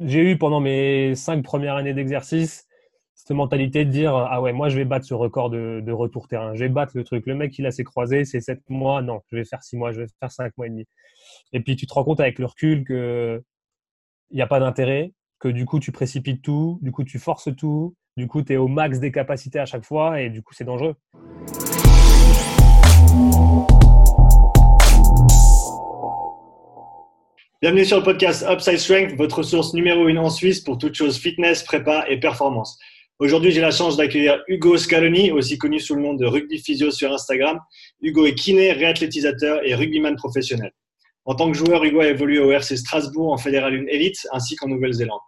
j'ai eu pendant mes cinq premières années d'exercice cette mentalité de dire ah ouais moi je vais battre ce record de, retour terrain. Je vais battre le truc. Le mec il a ses croisés c'est sept mois. Non je vais faire six mois je vais faire cinq mois et demi. Et puis tu te rends compte avec le recul que il n'y a pas d'intérêt que du coup tu précipites tout du coup tu forces tout du coup tu es au max des capacités à chaque fois et du coup c'est dangereux Bienvenue sur le podcast Upside Strength, votre source numéro une en Suisse pour toutes choses fitness, prépa et performance. Aujourd'hui, j'ai la chance d'accueillir Hugo Scaloni, aussi connu sous le nom de Rugby Physio sur Instagram. Hugo est kiné, réathlétisateur et rugbyman professionnel. En tant que joueur, Hugo a évolué au RC Strasbourg en Fédéral 1 Elite ainsi qu'en Nouvelle-Zélande.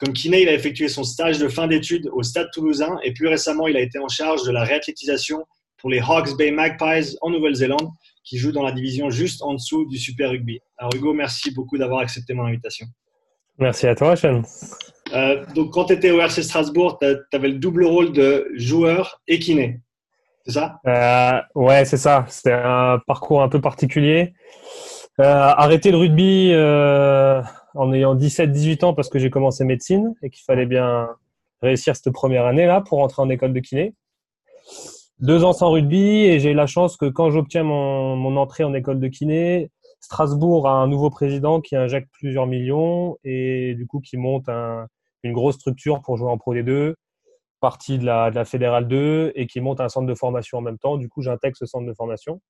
Comme kiné, il a effectué son stage de fin d'études au Stade toulousain et plus récemment, il a été en charge de la réathlétisation pour les Hawke's Bay Magpies en Nouvelle-Zélande qui joue dans la division juste en dessous du Super Rugby. Alors Hugo, merci beaucoup d'avoir accepté mon invitation. Merci à toi, Sean. Euh, donc, quand tu étais au RC Strasbourg, tu avais le double rôle de joueur et kiné. C'est ça? Euh, Ouais, c'est ça. C'était un parcours un peu particulier. Euh, arrêter le rugby euh, en ayant 17-18 ans parce que j'ai commencé médecine et qu'il fallait bien réussir cette première année-là pour entrer en école de kiné deux ans sans rugby et j'ai la chance que quand j'obtiens mon, entrée en école de kiné, Strasbourg a un nouveau président qui injecte plusieurs millions et du coup qui monte un, une grosse structure pour jouer en Pro D2, partie de la, Fédérale 2 et qui monte un centre de formation en même temps. Du coup, j'intègre ce centre de formation.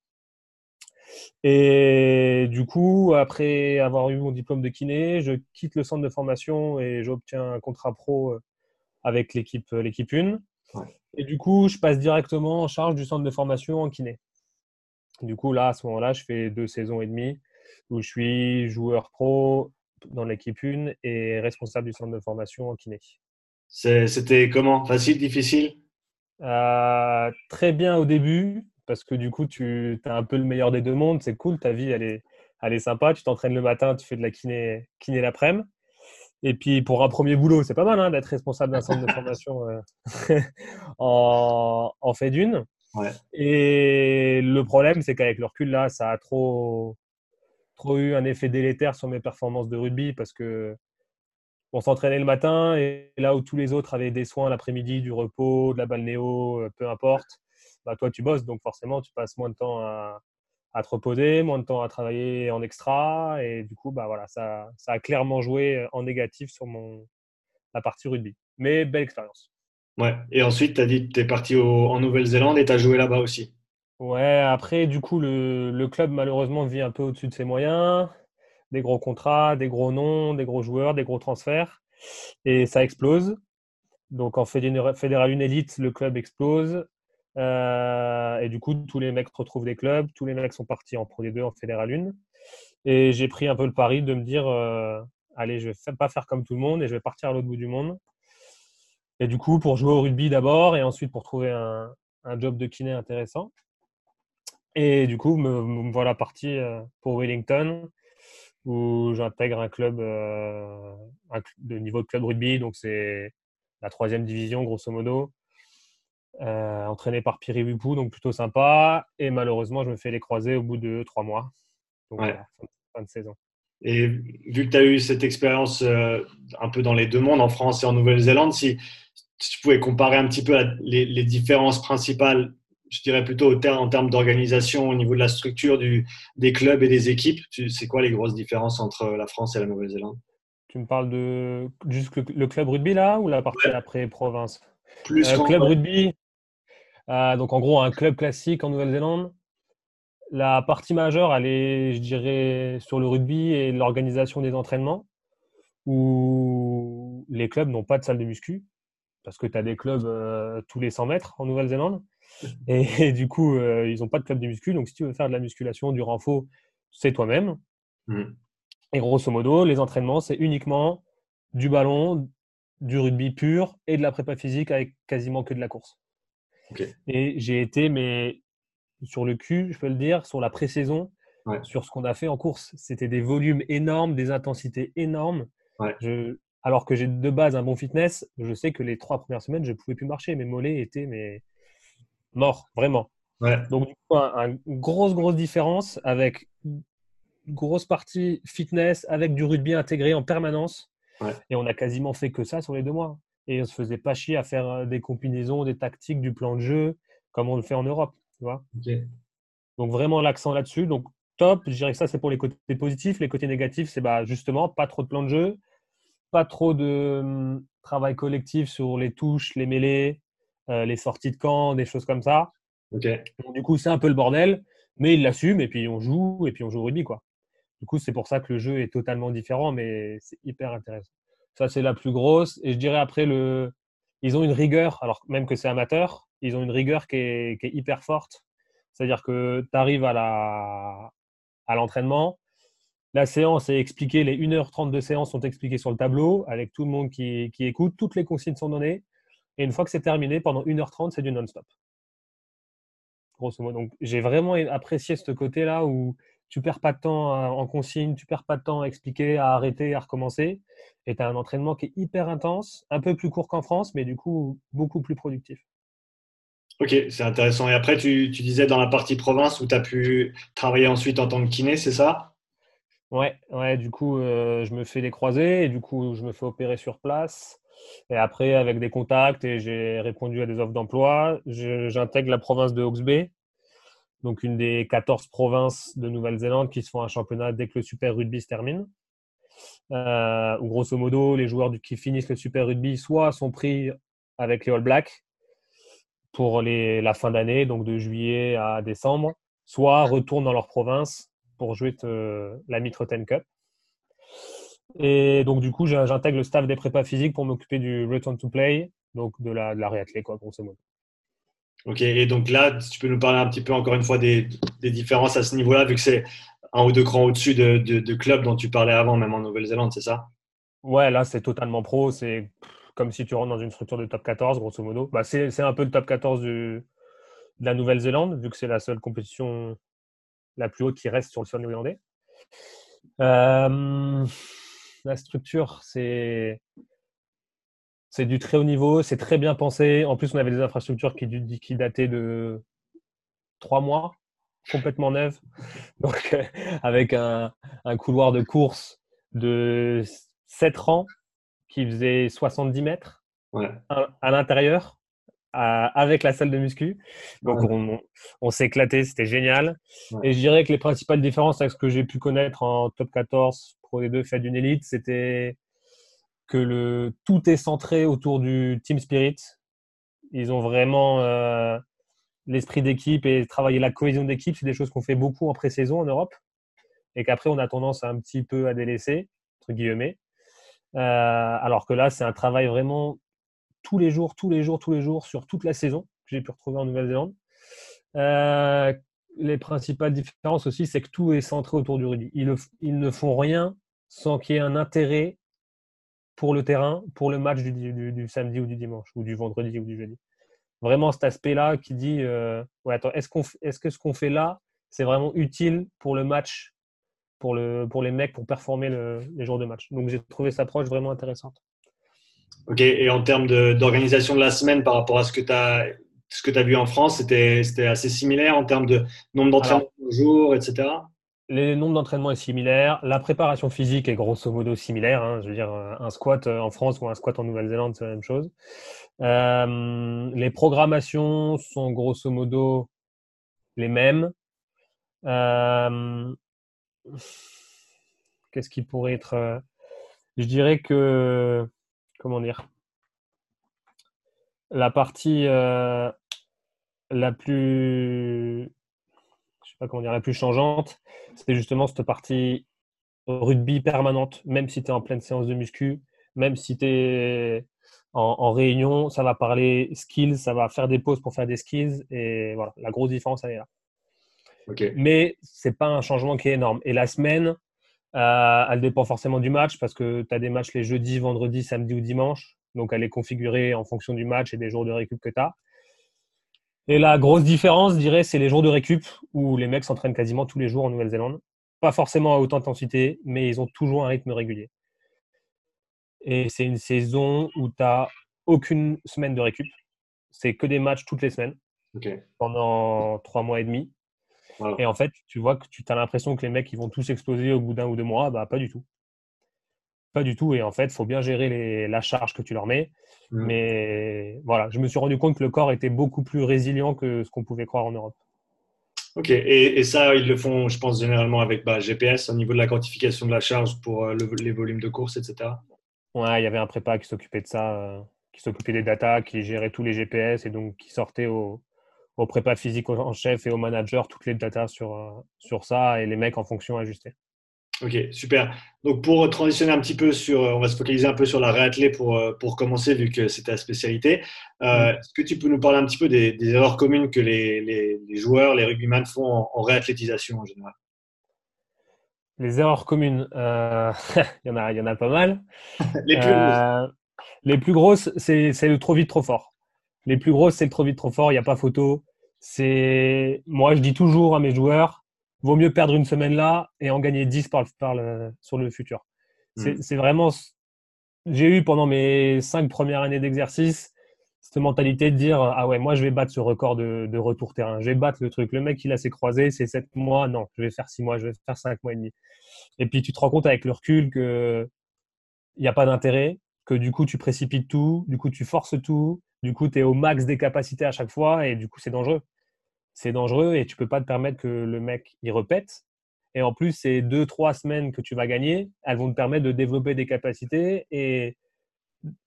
Et du coup, après avoir eu mon diplôme de kiné, je quitte le centre de formation et j'obtiens un contrat pro avec l'équipe l'équipe 1. Et du coup, je passe directement en charge du centre de formation en kiné. Du coup, là, à ce moment-là, je fais deux saisons et demie où je suis joueur pro dans l'équipe 1 et responsable du centre de formation en kiné. C'était comment? Facile, difficile? Euh, Très bien au début, parce que du coup, tu as un peu le meilleur des deux mondes. C'est cool, ta vie, elle est, elle est sympa. Tu t'entraînes le matin, tu fais de la kiné, kiné l'après-midi. Et puis pour un premier boulot, c'est pas mal hein, d'être responsable d'un centre de formation euh, en, en, fait d'une. Ouais. Et le problème, c'est qu'avec le recul, là, ça a trop, trop eu un effet délétère sur mes performances de rugby parce que on s'entraînait le matin et là où tous les autres avaient des soins l'après-midi, du repos, de la balnéo, euh, peu importe, bah toi tu bosses donc forcément tu passes moins de temps à, à te reposer, moins de temps à travailler en extra. Et du coup, bah voilà, ça, ça a clairement joué en négatif sur mon, la partie rugby. Mais belle expérience. Ouais. Et ensuite, tu as dit que tu es parti au, en Nouvelle-Zélande et tu as joué là-bas aussi. Ouais, après, du coup, le, le, club, malheureusement, vit un peu au-dessus de ses moyens. Des gros contrats, des gros noms, des gros joueurs, des gros transferts. Et ça explose. Donc, en Fédéral 1 Elite, le club explose. Euh, et du coup, tous les mecs retrouvent des clubs, tous les mecs sont partis en Pro D2, en Fédéral 1. Et j'ai pris un peu le pari de me dire, euh, allez, je vais pas faire comme tout le monde et je vais partir à l'autre bout du monde. Et du coup, pour jouer au rugby d'abord et ensuite pour trouver un, job de kiné intéressant. Et du coup, me, voilà parti euh, pour Wellington où j'intègre un club de niveau de club rugby, donc c'est la troisième division grosso modo. Euh, entraîné par Piri Wipou, donc plutôt sympa. Et malheureusement, je me fais les croiser au bout de trois mois. Donc, ouais. voilà, fin de saison. Et vu que tu as eu cette expérience euh, un peu dans les deux mondes, en France et en Nouvelle-Zélande, si, si, tu pouvais comparer un petit peu les, les, différences principales, je dirais plutôt en termes d'organisation, au niveau de la structure du, des clubs et des équipes, c'est quoi les grosses différences entre la France et la Nouvelle-Zélande? Tu me parles de juste le, le, club rugby là ou la partie ouais. après province? Plus euh, club rugby, euh, donc en gros, un club classique en Nouvelle-Zélande. La partie majeure, elle est, je dirais, sur le rugby et l'organisation des entraînements, où les clubs n'ont pas de salle de muscu, parce que tu as des clubs euh, tous les 100 mètres en Nouvelle-Zélande. Et, et, du coup, euh, ils n'ont pas de club de muscu. Donc si tu veux faire de la musculation, du renfort, c'est toi-même. Mmh. Et grosso modo, les entraînements, c'est uniquement du ballon, du rugby pur et de la prépa physique avec quasiment que de la course. Okay. Et j'ai été, mais sur le cul, je peux le dire, sur la pré-saison, ouais. sur ce qu'on a fait en course. C'était des volumes énormes, des intensités énormes. Ouais. Je, alors que j'ai de base un bon fitness, je sais que les trois premières semaines, je ne pouvais plus marcher. Mes mollets étaient mais, morts, vraiment. Ouais. Donc, du coup, une un grosse, grosse différence avec une grosse partie fitness, avec du rugby intégré en permanence. Et on a quasiment fait que ça sur les deux mois. Et on se faisait pas chier à faire euh, des combinaisons, des tactiques, du plan de jeu, comme on le fait en Europe. Tu vois Donc vraiment l'accent là-dessus. Donc top, je dirais que ça c'est pour les côtés positifs. Les côtés négatifs, c'est bah, justement pas trop de plan de jeu, pas trop de hum, travail collectif sur les touches, les mêlées, euh, les sorties de camp, des choses comme ça. du coup, c'est un peu le bordel, mais il l'assume et puis on joue et puis on joue au rugby quoi. Du coup, c'est pour ça que le jeu est totalement différent, mais c'est hyper intéressant. Ça, c'est la plus grosse. Et je dirais après, le... ils ont une rigueur, alors même que c'est amateur, ils ont une rigueur qui est, hyper forte. C'est-à-dire que tu arrives à l'entraînement, la séance est expliquée, les 1h30 de séance sont expliquées sur le tableau, avec tout le monde qui, qui écoute, toutes les consignes sont données. Et une fois que c'est terminé, pendant 1h30, c'est du non-stop. Grosso modo. Donc, j'ai vraiment apprécié ce côté-là où tu perds pas de temps en consigne, tu perds pas de temps à expliquer, à arrêter, à recommencer. Et tu as un entraînement qui est hyper intense, un peu plus court qu'en France, mais du coup beaucoup plus productif. Ok, c'est intéressant. Et après, tu, disais dans la partie province où tu as pu travailler ensuite en tant que kiné, c'est ça? Ouais, ouais, du coup, euh, je me fais des croisés et du coup, je me fais opérer sur place. Et après, avec des contacts et j'ai répondu à des offres d'emploi, j'intègre la province de Hawke's Bay, donc une des 14 provinces de Nouvelle-Zélande qui se font un championnat dès que le Super Rugby se termine. Euh, grosso modo, les joueurs qui finissent le Super Rugby soit sont pris avec les All Blacks pour la fin d'année, donc de juillet à décembre, soit retournent dans leur province pour jouer la Mitre Cup. Et donc, du coup, j'intègre le staff des prépas physiques pour m'occuper du return to play, donc de la, de réathlée, grosso modo. Ok, et donc là, tu peux nous parler un petit peu encore une fois des, différences à ce niveau-là, vu que c'est un ou deux crans au-dessus de, de, clubs dont tu parlais avant, même en Nouvelle-Zélande, c'est ça? Ouais, là, c'est totalement pro. C'est comme si tu rentres dans une structure de top 14, grosso modo. Bah, c'est un peu le top 14 de la Nouvelle-Zélande, vu que c'est la seule compétition la plus haute qui reste sur le sol néerlandais. Euh, la structure, c'est c'est du très haut niveau, c'est très bien pensé. En plus, on avait des infrastructures qui, qui dataient de trois mois, complètement neuves. Donc, euh, avec un, couloir de course de 7 rangs qui faisait 70 mètres à, l'intérieur, avec la salle de muscu. Donc, on, s'est éclaté, c'était génial. Et je dirais que les principales différences avec ce que j'ai pu connaître en top 14, Pro D2, fait d'une élite, c'était que le, tout est centré autour du team spirit. Ils ont vraiment euh, l'esprit d'équipe et travailler la cohésion d'équipe. C'est des choses qu'on fait beaucoup en pré-saison en Europe et qu'après on a tendance un petit peu à délaisser, entre guillemets. Euh, alors que là, c'est un travail vraiment tous les jours, tous les jours, tous les jours sur toute la saison que j'ai pu retrouver en Nouvelle-Zélande. Euh, les principales différences aussi, c'est que tout est centré autour du rugby. Ils, ils ne font rien sans qu'il y ait un intérêt pour le terrain, pour le match du, samedi ou du dimanche, ou du vendredi ou du jeudi. Vraiment cet aspect-là qui dit euh, ouais, attends, est-ce, qu'on, est-ce que ce qu'on fait là, c'est vraiment utile pour le match, pour, le, pour les mecs, pour performer les jours de match? Donc j'ai trouvé cette approche vraiment intéressante. Ok, et en termes d'organisation de la semaine par rapport à ce que tu as ce que tu as vu en France, c'était, c'était assez similaire en termes de nombre d'entraînements par jour, etc. Les nombres d'entraînement est similaire. La préparation physique est grosso modo similaire. Hein. Je veux dire, un squat euh, en France ou un squat en Nouvelle-Zélande, c'est la même chose. Euh, les programmations sont grosso modo les mêmes. Euh, qu'est-ce qui pourrait être. Je dirais que. Comment dire La partie la plus pas comment dire, la plus changeante, c'est justement cette partie rugby permanente, même si tu es en pleine séance de muscu, même si tu es en, réunion, ça va parler skills, ça va faire des pauses pour faire des skills, et voilà, la grosse différence, elle est là. Mais c'est pas un changement qui est énorme. Et la semaine, euh, elle dépend forcément du match, parce que tu as des matchs les jeudis, vendredis, samedi ou dimanche, donc elle est configurée en fonction du match et des jours de récup que tu as. Et la grosse différence, je dirais, c'est les jours de récup où les mecs s'entraînent quasiment tous les jours en Nouvelle-Zélande. Pas forcément à haute intensité, mais ils ont toujours un rythme régulier. Et c'est une saison où tu n'as aucune semaine de récup. C'est que des matchs toutes les semaines pendant trois mois et demi. Et en fait, tu vois que tu as l'impression que les mecs ils vont tous exploser au bout d'un ou deux mois. Bah, pas du tout. Pas du tout. Et en fait, il faut bien gérer la charge que tu leur mets. Mm. Mais voilà, je me suis rendu compte que le corps était beaucoup plus résilient que ce qu'on pouvait croire en Europe. Ok, et, ça, ils le font, je pense, généralement avec bah, GPS au niveau de la quantification de la charge pour euh, les volumes de course, etc. Ouais, il y avait un prépa qui s'occupait de ça, euh, qui s'occupait des datas, qui gérait tous les GPS et donc qui sortait au, au prépa physique en chef et au manager toutes les datas sur, euh, sur ça et les mecs en fonction ajuster. Ok, super. Donc pour transitionner un petit peu sur, on va se focaliser un peu sur la réathlée pour, euh, pour commencer vu que c'est ta spécialité. Euh, mm. Est-ce que tu peux nous parler un petit peu des, erreurs communes que les, les, joueurs, les rugbyman font en, réathlétisation en général? Les erreurs communes, euh, il, y en a, il y en a pas mal. les plus grosses Les plus grosses, c'est le trop vite, trop fort. Les plus grosses, c'est le trop vite, trop fort, il n'y a pas photo. Moi, je dis toujours à mes joueurs, vaut mieux perdre une semaine là et en gagner 10 par, sur le futur. Hmm. C'est vraiment. J'ai eu pendant mes cinq premières années d'exercice cette mentalité de dire Ah ouais, moi je vais battre ce record de, retour terrain. Je vais battre le truc. Le mec, il a ses croisés, c'est 7 mois. Non, je vais faire 6 mois, je vais faire 5 mois et demi. Et puis tu te rends compte avec le recul que il n'y a pas d'intérêt, que du coup tu précipites tout, du coup tu forces tout, du coup tu es au max des capacités à chaque fois et du coup c'est dangereux c'est dangereux et tu peux pas te permettre que le mec y repète. Et en plus, ces deux, trois semaines que tu vas gagner, elles vont te permettre de développer des capacités et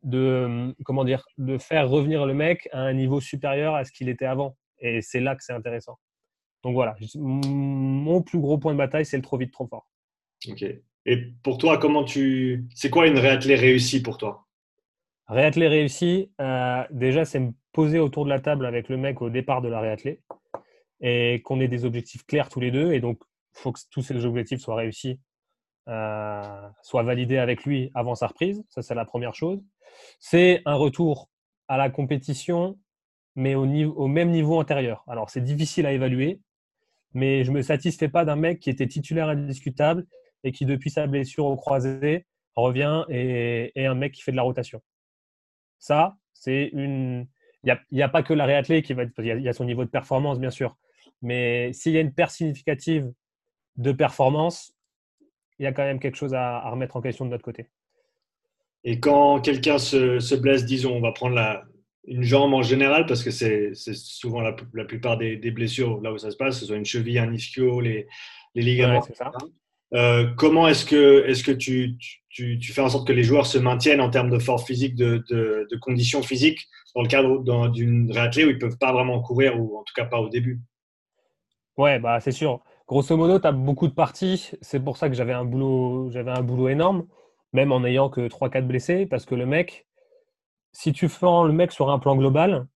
de, comment dire, de faire revenir le mec à un niveau supérieur à ce qu'il était avant. Et c'est là que c'est intéressant. Donc voilà, mon plus gros point de bataille, c'est le trop vite, trop fort. Ok. Et pour toi, comment tu. C'est quoi une réathlée réussie pour toi? Réathlée réussie, euh, déjà, c'est me poser autour de la table avec le mec au départ de la réathlée et qu'on ait des objectifs clairs tous les deux. Et donc, il faut que tous ces objectifs soient réussis, euh, soient validés avec lui avant sa reprise. Ça, c'est la première chose. C'est un retour à la compétition, mais au, même niveau antérieur. Alors, c'est difficile à évaluer, mais je ne me satisfais pas d'un mec qui était titulaire indiscutable et qui, depuis sa blessure au croisé, revient et, et un mec qui fait de la rotation. Ça, c'est une. Il n'y a, pas que la réathlée qui va être. Il y, a son niveau de performance, bien sûr. Mais s'il y a une perte significative de performance, il y a quand même quelque chose à, remettre en question de notre côté. Et quand quelqu'un se, blesse, disons, on va prendre la, une jambe en général, parce que c'est souvent la, plupart des, blessures là où ça se passe, ce soit une cheville, un ischio, les, les ligaments. Euh, comment est-ce que, est -ce que tu, tu, tu, fais en sorte que les joueurs se maintiennent en termes de force physique, de, de, de conditions physiques, dans le cadre d'une réathlée où ils ne peuvent pas vraiment courir, ou en tout cas pas au début? Ouais, bah, c'est sûr. Grosso modo, tu beaucoup de parties. C'est pour ça que j'avais un boulot, j'avais un boulot énorme, même en n'ayant que 3-4 blessés, parce que le mec, si tu fais le mec sur un plan global,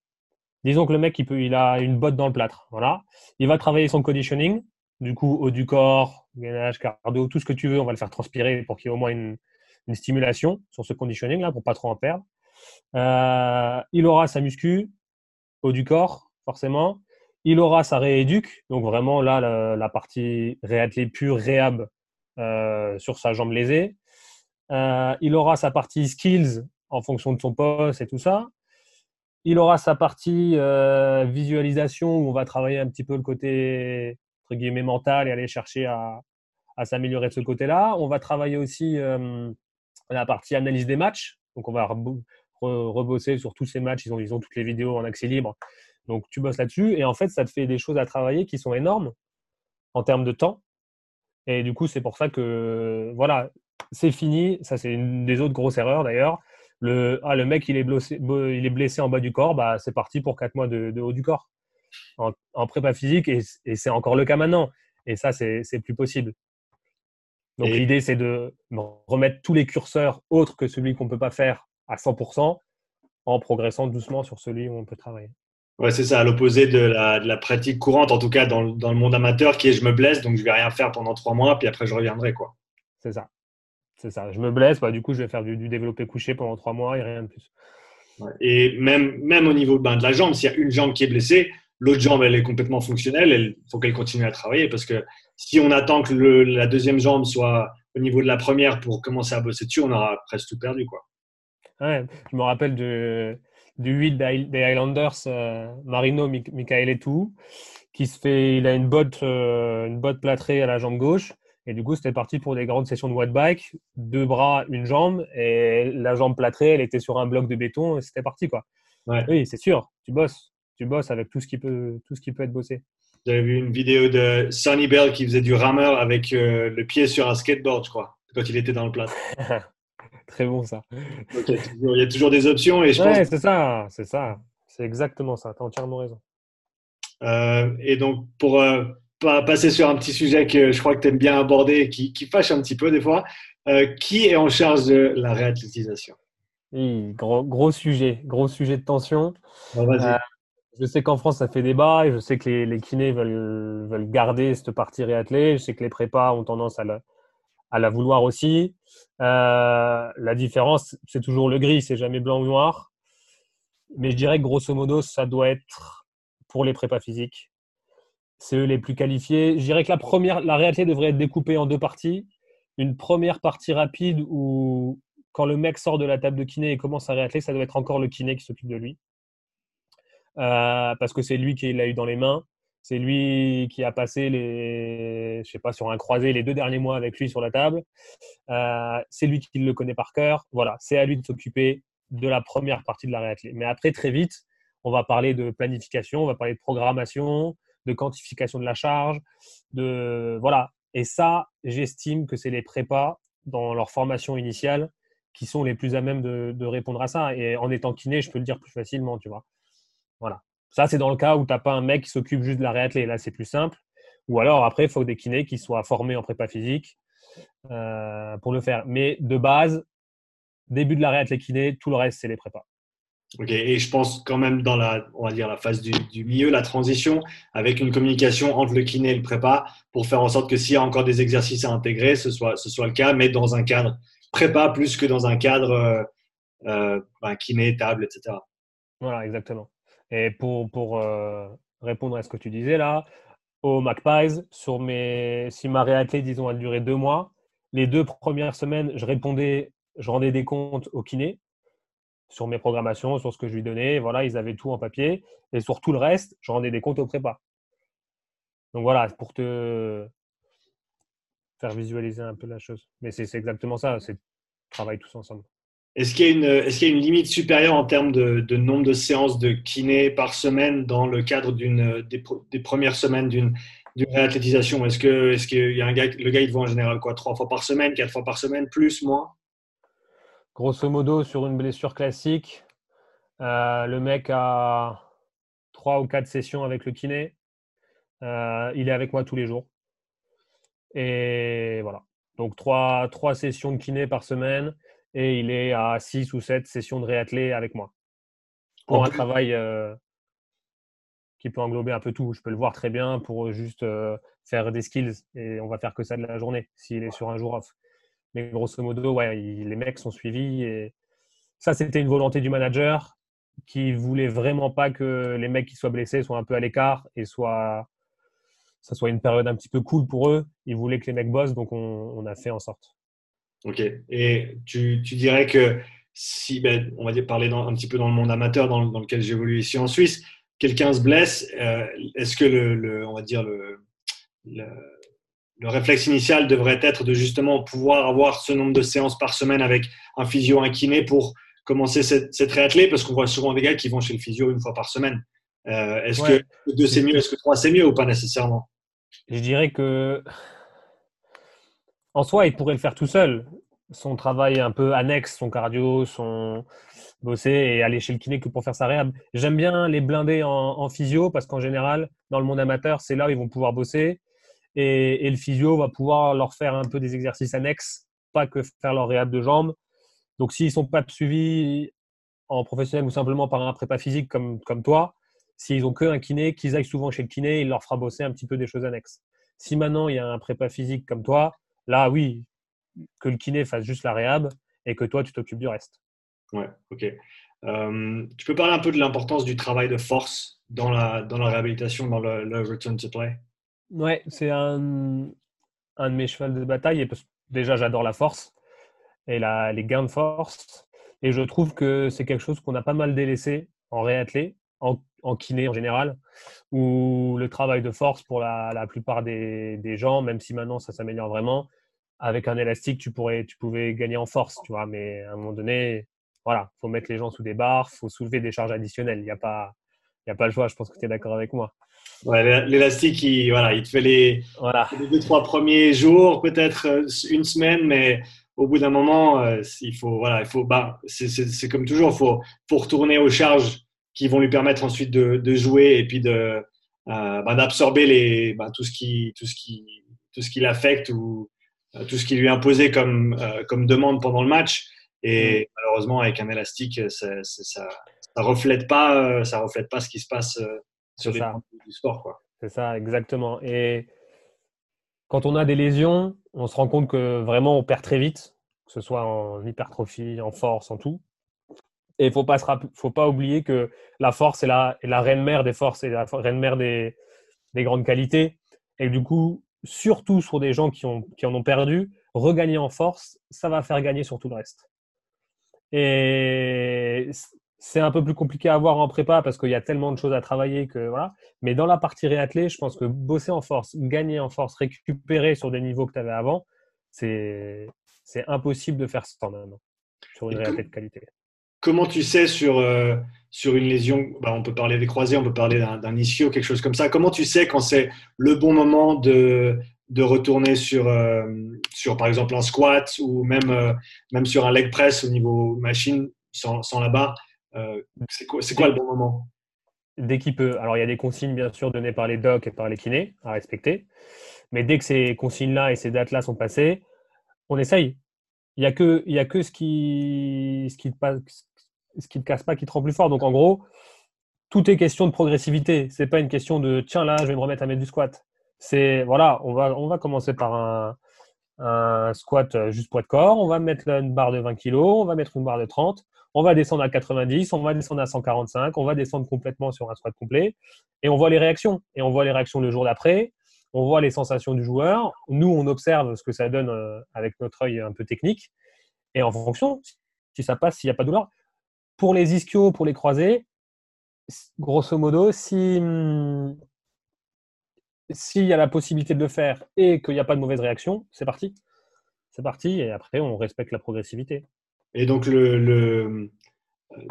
disons que le mec, il, peut, il a une botte dans le plâtre. Voilà. Il va travailler son conditioning, du coup, haut du corps, gainage, cardio, tout ce que tu veux, on va le faire transpirer pour qu'il y ait au moins une, stimulation sur ce conditioning-là, pour pas trop en perdre. Euh, il aura sa muscu, haut du corps, forcément. Il aura sa rééduque, donc vraiment là, la, partie réathlée pure, réhab euh, sur sa jambe lésée. Euh, il aura sa partie skills en fonction de son poste et tout ça. Il aura sa partie euh, visualisation où on va travailler un petit peu le côté entre guillemets mental et aller chercher à, s'améliorer de ce côté-là. On va travailler aussi la partie analyse des matchs. Donc on va rebosser sur tous ces matchs. Ils ont, ils ont toutes les vidéos en accès libre. Donc, tu bosses là-dessus et en fait, ça te fait des choses à travailler qui sont énormes en termes de temps. Et du coup, c'est pour ça que, voilà, c'est fini. Ça, c'est une des autres grosses erreurs d'ailleurs. Le, ah, le mec, il est, blessé, il est blessé en bas du corps, bah, c'est parti pour 4 mois de, haut du corps en, prépa physique et, c'est encore le cas maintenant. Et ça, c'est plus possible. Donc, l'idée, c'est de remettre tous les curseurs autres que celui qu'on ne peut pas faire à 100% en progressant doucement sur celui où on peut travailler. Ouais, c'est ça, à l'opposé de la, de la, pratique courante, en tout cas dans, dans, le monde amateur, qui est je me blesse, donc je vais rien faire pendant trois mois, puis après je reviendrai. quoi. C'est ça. C'est ça. Je me blesse, bah, du coup, je vais faire du, développé couché pendant trois mois et rien de plus. Et même, même au niveau ben, de la jambe, s'il y a une jambe qui est blessée, l'autre jambe, elle est complètement fonctionnelle, il faut qu'elle continue à travailler parce que si on attend que le, la deuxième jambe soit au niveau de la première pour commencer à bosser dessus, on aura presque tout perdu. Quoi. Ouais, je me rappelle de du 8 des Highlanders, euh, Marino Michael et tout, qui se fait, il a une botte, euh, une botte plâtrée à la jambe gauche. Et du coup, c'était parti pour des grandes sessions de watt bike, deux bras, une jambe, et la jambe plâtrée, elle était sur un bloc de béton, et c'était parti quoi. Oui, c'est sûr, tu bosses, tu bosses avec tout ce qui peut, tout ce qui peut être bossé. J'avais vu une vidéo de Sonny Bell qui faisait du rameur avec euh, le pied sur un skateboard, je crois, quand il était dans le plat. Très bon ça. il, y a toujours, des options et je ouais, c'est ça, c'est ça, c'est exactement ça. Tu as entièrement raison. Euh, et donc pour euh, passer sur un petit sujet que je crois que tu aimes bien aborder, qui, qui, fâche un petit peu des fois, qui est en charge de la réathlétisation oui, gros, gros sujet, gros sujet de tension. Euh, je sais qu'en France, ça fait débat et je sais que les, les kinés veulent, veulent, garder cette partie réathlée. Je sais que les prépas ont tendance à la, à la vouloir aussi. Euh, la différence, c'est toujours le gris, c'est jamais blanc ou noir. Mais je dirais que grosso modo, ça doit être pour les prépas physiques. C'est eux les plus qualifiés. Je dirais que la première, réathlée devrait être découpée en deux parties. Une première partie rapide où quand le mec sort de la table de kiné et commence à réatteler, ça doit être encore le kiné qui s'occupe de lui. Euh, parce que c'est lui qui l'a eu dans les mains. C'est lui qui a passé les, je sais pas, sur un croisé les deux derniers mois avec lui sur la table. Euh, c'est lui qui le connaît par cœur. Voilà, c'est à lui de s'occuper de la première partie de la réathlée. Mais après, très vite, on va parler de planification, on va parler de programmation, de quantification de la charge, de voilà. Et ça, j'estime que c'est les prépas dans leur formation initiale qui sont les plus à même de, répondre à ça. Et en étant kiné, je peux le dire plus facilement, tu vois. Voilà. Ça, c'est dans le cas où tu n'as pas un mec qui s'occupe juste de la réathlée. Là, c'est plus simple. Ou alors, après, il faut des kinés qui soient formés en prépa physique euh, pour le faire. Mais de base, début de la réathlée kiné, tout le reste, c'est les prépas. Ok, et je pense quand même dans la, on va dire la phase du, milieu, la transition, avec une communication entre le kiné et le prépa, pour faire en sorte que s'il y a encore des exercices à intégrer, ce soit, ce soit le cas, mais dans un cadre prépa plus que dans un cadre euh, euh ben, kiné, table, etc. Voilà, exactement. Et pour, pour euh, répondre à ce que tu disais là, au MacPies, sur mes, si ma réalité, disons, a duré deux mois, les deux premières semaines, je répondais, je rendais des comptes au kiné sur mes programmations, sur ce que je lui donnais. Voilà, ils avaient tout en papier. Et sur tout le reste, je rendais des comptes au prépa. Donc voilà, pour te, faire visualiser un peu la chose. Mais c'est exactement ça, c'est travailler tous ensemble. Est-ce qu'il y, a une limite supérieure en termes de, nombre de séances de kiné par semaine dans le cadre des, premières semaines d'une réathlétisation? Est-ce qu'il y a un gars, le gars il voit en général quoi? Trois fois par semaine, quatre fois par semaine, plus, moins? Grosso modo, sur une blessure classique, euh, le mec a trois ou quatre sessions avec le kiné. Euh, il est avec moi tous les jours. Et voilà. Donc, trois sessions de kiné par semaine et il est à six ou sept sessions de réathlé avec moi. Pour un travail euh, qui peut englober un peu tout. Je peux le voir très bien pour juste euh, faire des skills et on va faire que ça de la journée s'il est sur un jour off. Mais grosso modo, ouais, les mecs sont suivis et ça, c'était une volonté du manager qui voulait vraiment pas que les mecs qui soient blessés soient un peu à l'écart et soient ça soit une période un petit peu cool pour eux. Ils voulaient que les mecs bossent, donc on, a fait en sorte. Ok. Et tu, dirais que si, ben, on va dire, parler un petit peu dans le monde amateur dans, lequel j'évolue ici en Suisse, quelqu'un se blesse, euh, est-ce que le, on va dire le, le, réflexe initial devrait être de justement pouvoir avoir ce nombre de séances par semaine avec un physio, un kiné pour commencer cette, cette réathlée? Parce qu'on voit souvent des gars qui vont chez le physio une fois par semaine. Euh, est-ce que deux c'est mieux? Est-ce que trois c'est mieux ou pas nécessairement? Je dirais que, en soi, il pourrait le faire tout seul. Son travail un peu annexe, son cardio, son bosser et aller chez le kiné que pour faire sa réhab. J'aime bien les blinder en, physio parce qu'en général, dans le monde amateur, c'est là où ils vont pouvoir bosser. Et, le physio va pouvoir leur faire un peu des exercices annexes, pas que faire leur réhab de jambes. Donc, s'ils ne sont pas suivis en professionnel ou simplement par un prépa physique comme, comme toi, S'ils n'ont que un kiné, qu'ils aillent souvent chez le kiné, il leur fera bosser un petit peu des choses annexes. Si maintenant il y a un prépa physique comme toi, là oui, que le kiné fasse juste la réhab et que toi tu t'occupes du reste. Ouais, ok. Euh, tu peux parler un peu de l'importance du travail de force dans la, dans la réhabilitation, dans le, return to play? Ouais, c'est un, un de mes chevals de bataille. Et déjà, j'adore la force et la, les gains de force. Et je trouve que c'est quelque chose qu'on a pas mal délaissé en réathlé, en, en kiné en général, où le travail de force pour la, plupart des, gens, même si maintenant ça s'améliore vraiment, avec un élastique, tu, pourrais, tu pouvais gagner en force, tu vois. Mais à un moment donné, voilà, faut mettre les gens sous des barres, faut soulever des charges additionnelles. Il n'y a, pas, y a pas le choix, je pense que tu es d'accord avec moi. Ouais, l'élastique, il, voilà, il te fait les, voilà. les deux, trois premiers jours, peut-être euh, une semaine, mais au bout d'un moment, euh, il faut, voilà, il faut, bah, c'est comme toujours, il faut, faut retourner aux charges qui vont lui permettre ensuite de, de jouer et puis de, euh, bah, d'absorber les, bah, tout ce qui, tout ce qui, tout ce qui l'affecte ou euh, tout ce qui lui est imposé comme, euh, comme demande pendant le match. Et mm. malheureusement, avec un élastique, ça, ça, ça reflète pas, ça reflète pas ce qui se passe sur les du sport, C'est ça, exactement. Et quand on a des lésions, on se rend compte que vraiment on perd très vite, que ce soit en hypertrophie, en force, en tout. Et il faut pas faut pas oublier que la force est la, est la reine mère des forces et la reine mère des, des, grandes qualités. Et du coup, surtout sur des gens qui, ont, qui en ont perdu, regagner en force, ça va faire gagner sur tout le reste. Et c'est un peu plus compliqué à voir en prépa parce qu'il y a tellement de choses à travailler que voilà. Mais dans la partie réathlée, je pense que bosser en force, gagner en force, récupérer sur des niveaux que tu avais avant, c'est impossible de faire ça maintenant sur une réathlée de qualité. Comment tu sais sur, euh, une lésion, bah, on peut parler des croisés, on peut parler d'un ischio, quelque chose comme ça. Comment tu sais quand c'est le bon moment de, retourner sur, euh, sur, par exemple, un squat ou même, euh, même sur un leg press au niveau machine sans, sans la barre C'est quoi, le bon moment? Dès qu'il peut. Alors, il y a des consignes, bien sûr, données par les docs et par les kinés à respecter. Mais dès que ces consignes-là et ces dates-là sont passées, on essaye. Il n'y a que, ce, qui, ce, ce qui ne te casse pas qui te rend plus fort. Donc en gros, tout est question de progressivité. C'est pas une question de tiens là, je vais me remettre à mettre du squat. C'est voilà, on va, on va commencer par un, un squat juste poids de corps, on va mettre une barre de 20 kg, on va mettre une barre de 30, on va descendre à 90, on va descendre à 145, on va descendre complètement sur un squat complet et on voit les réactions. Et on voit les réactions le jour d'après, on voit les sensations du joueur. Nous, on observe ce que ça donne euh, avec notre œil un peu technique et en fonction, si ça passe, s'il n'y a pas de douleur, pour les ischios, pour les croisés, grosso modo, si hmm, s'il y a la possibilité de le faire et qu'il n'y a pas de mauvaise réaction, c'est parti. C'est parti et après on respecte la progressivité. Et donc le,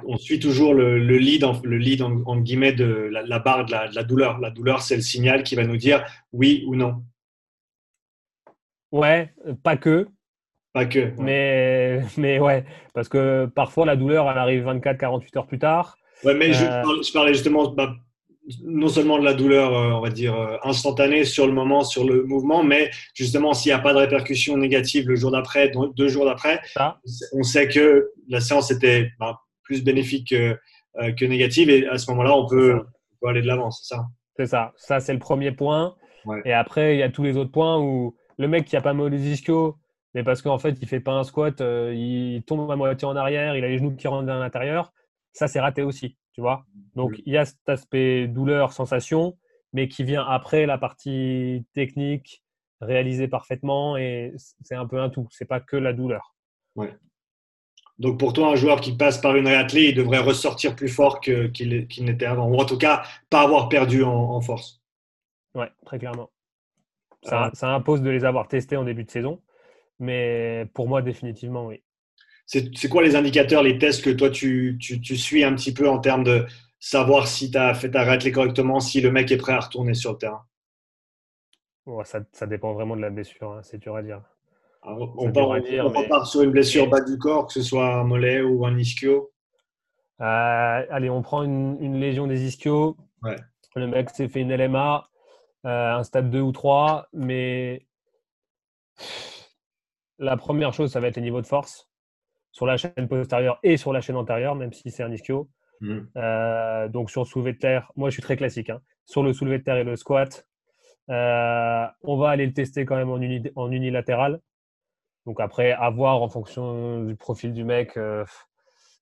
on suit toujours le, lead, en, le lead en, guillemets de la, barre de la, douleur. La douleur, c'est le signal qui va nous dire oui ou non. Ouais, pas que. Pas que. Mais, mais ouais, parce que parfois la douleur, elle arrive 24-48 heures plus tard. Ouais, mais je, euh, parlais justement bah, non seulement de la douleur, euh, on va dire, euh, instantanée sur le moment, sur le mouvement, mais justement, s'il n'y a pas de répercussions négatives le jour d'après, deux jours d'après, on sait que la séance était bah, plus bénéfique que, que, négative et à ce moment-là, on peut, aller de l'avant, c'est ça C'est ça. Ça, c'est le premier point. Et après, il y a tous les autres points où le mec qui a pas mal de ischios, mais parce qu'en fait, il fait pas un squat, euh, il tombe à moitié en arrière, il a les genoux qui rentrent à l'intérieur. Ça, c'est raté aussi, tu vois. Donc, il y a cet aspect douleur, sensation, mais qui vient après la partie technique, réalisée parfaitement, et c'est un peu un tout. C'est pas que la douleur. Ouais. Donc, pour toi, un joueur qui passe par une réathlée, il devrait ressortir plus fort qu'il n'était avant, ou en tout cas, pas avoir perdu en, force. Ouais, très clairement. Ça, ça impose de les avoir testés en début de saison. Mais pour moi, définitivement, oui. C'est quoi les indicateurs, les tests que toi, tu, tu, suis un petit peu en termes de savoir si tu as fait ta règle correctement, si le mec est prêt à retourner sur le terrain? Ça, ça, dépend vraiment de la blessure, hein, c'est dur à dire. on, part, sur une blessure bas du corps, que ce soit un mollet ou un ischio? Euh, Allez, on prend une, une lésion des ischios. Le mec s'est fait une LMA, euh, un stade 2 ou 3, mais la première chose, ça va être les niveaux de force sur la chaîne postérieure et sur la chaîne antérieure, même si c'est un ischio. Mmh. Euh, donc sur le soulevé de terre, moi je suis très classique. Hein. Sur le soulevé de terre et le squat, euh, on va aller le tester quand même en, en, unilatéral. Donc après, à voir en fonction du profil du mec. Euh,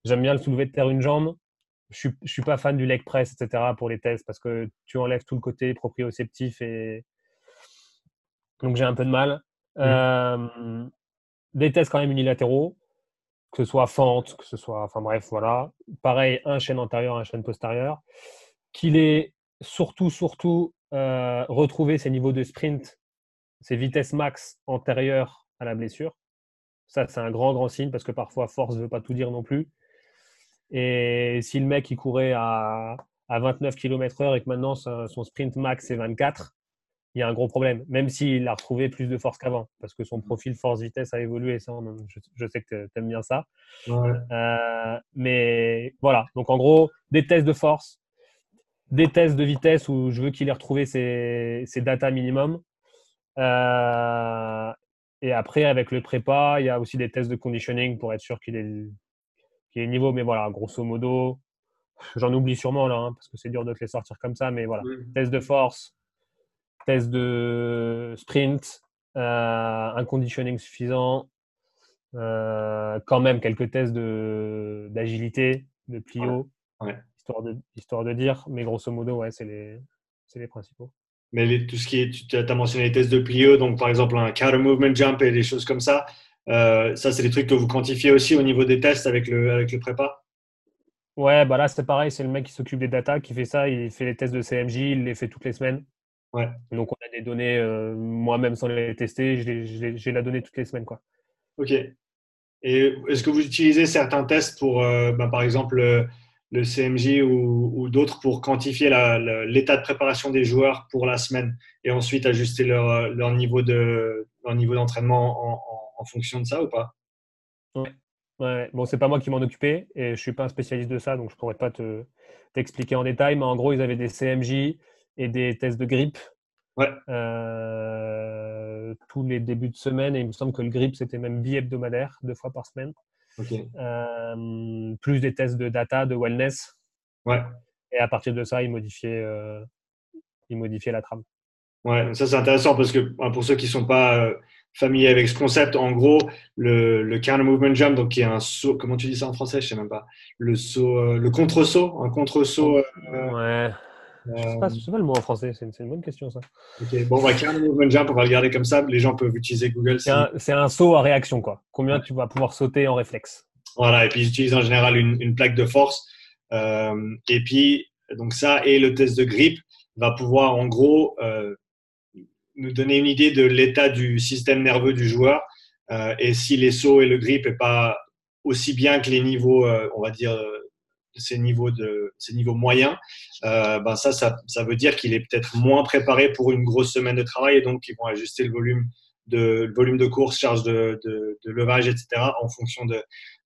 j'aime bien le soulevé de terre une jambe. Je ne suis, pas fan du leg press, etc. pour les tests parce que tu enlèves tout le côté proprioceptif et donc j'ai un peu de mal. Mmh des tests quand même unilatéraux, que ce soit fente, que ce soit, enfin bref, voilà. Pareil, un chaîne antérieure, un chaîne postérieure. qu'il ait surtout, surtout euh, retrouvé ses niveaux de sprint, ses vitesses max antérieures à la blessure. Ça, c'est un grand, grand signe parce que parfois, force ne veut pas tout dire non plus. Et si le mec il courait à, à 29 km/h et que maintenant son sprint max est 24, il y a un gros problème, même s'il a retrouvé plus de force qu'avant, parce que son mmh. profil force-vitesse a évolué. Ça, je, sais que tu aimes bien ça. Euh, mais voilà, donc en gros, des tests de force, des tests de vitesse où je veux qu'il ait retrouvé ses, ses data minimum. Euh, et après, avec le prépa, il y a aussi des tests de conditioning pour être sûr qu'il est, le niveau. Mais voilà, grosso modo, j'en oublie sûrement là, hein, parce que c'est dur de te les sortir comme ça. Mais voilà, test de force, test de sprint, euh, un conditioning suffisant, euh, quand même quelques tests d'agilité, de, plio, Histoire, de, histoire de dire, mais grosso modo, ouais, c'est les, les principaux. Mais tout ce qui est, tu as mentionné les tests de plio, donc par exemple un counter movement jump et des choses comme ça. Euh, ça, c'est des trucs que vous quantifiez aussi au niveau des tests avec le, avec le prépa? Ouais, bah là, c'est pareil. C'est le mec qui s'occupe des datas qui fait ça. Il fait les tests de CMJ, il les fait toutes les semaines. Ouais. Donc, on a des données, euh, moi-même sans les tester, j'ai la donnée toutes les semaines. Quoi. Ok. Et est-ce que vous utilisez certains tests pour, euh, bah, par exemple, le CMJ ou, d'autres pour quantifier l'état de préparation des joueurs pour la semaine et ensuite ajuster leur, leur niveau de leur niveau d'entraînement en, fonction de ça ou pas? Ouais. ouais. Bon, c'est pas moi qui m'en occupais et je suis pas un spécialiste de ça, donc je pourrais pas te t'expliquer en détail. Mais en gros, ils avaient des CMJ et des tests de grippe ouais. Euh, tous les débuts de semaine. Et il me semble que le grip c'était même bi-hebdomadaire, deux fois par semaine. Euh, plus des tests de data, de wellness. Ouais. Et à partir de ça, il modifiait, euh, il modifiait la trame. Ouais, ça c'est intéressant parce que hein, pour ceux qui ne sont pas familiers avec ce concept, en gros, le, le counter movement jump, donc qui est un saut, comment tu dis ça en français? Je sais même pas. Le saut, le contre-saut, un contre-saut. ouais. Je sais, pas, sais pas le mot en français, c'est une, bonne question ça. Ok, bon, bah, movement jump, on va le garder comme ça. Les gens peuvent utiliser Google. C'est un, saut à réaction, quoi. Combien tu vas pouvoir sauter en réflexe Voilà, et puis ils utilisent en général une, une plaque de force. Euh, et puis, donc ça et le test de grippe va pouvoir en gros euh, nous donner une idée de l'état du système nerveux du joueur. Euh, et si les sauts et le grip n'est pas aussi bien que les niveaux, on va dire, ces niveaux, de, ces niveaux moyens, euh, ben ça, ça, ça, veut dire qu'il est peut-être moins préparé pour une grosse semaine de travail et donc ils vont ajuster le volume de, le volume de course, charge de, de, de levage, etc. en fonction de,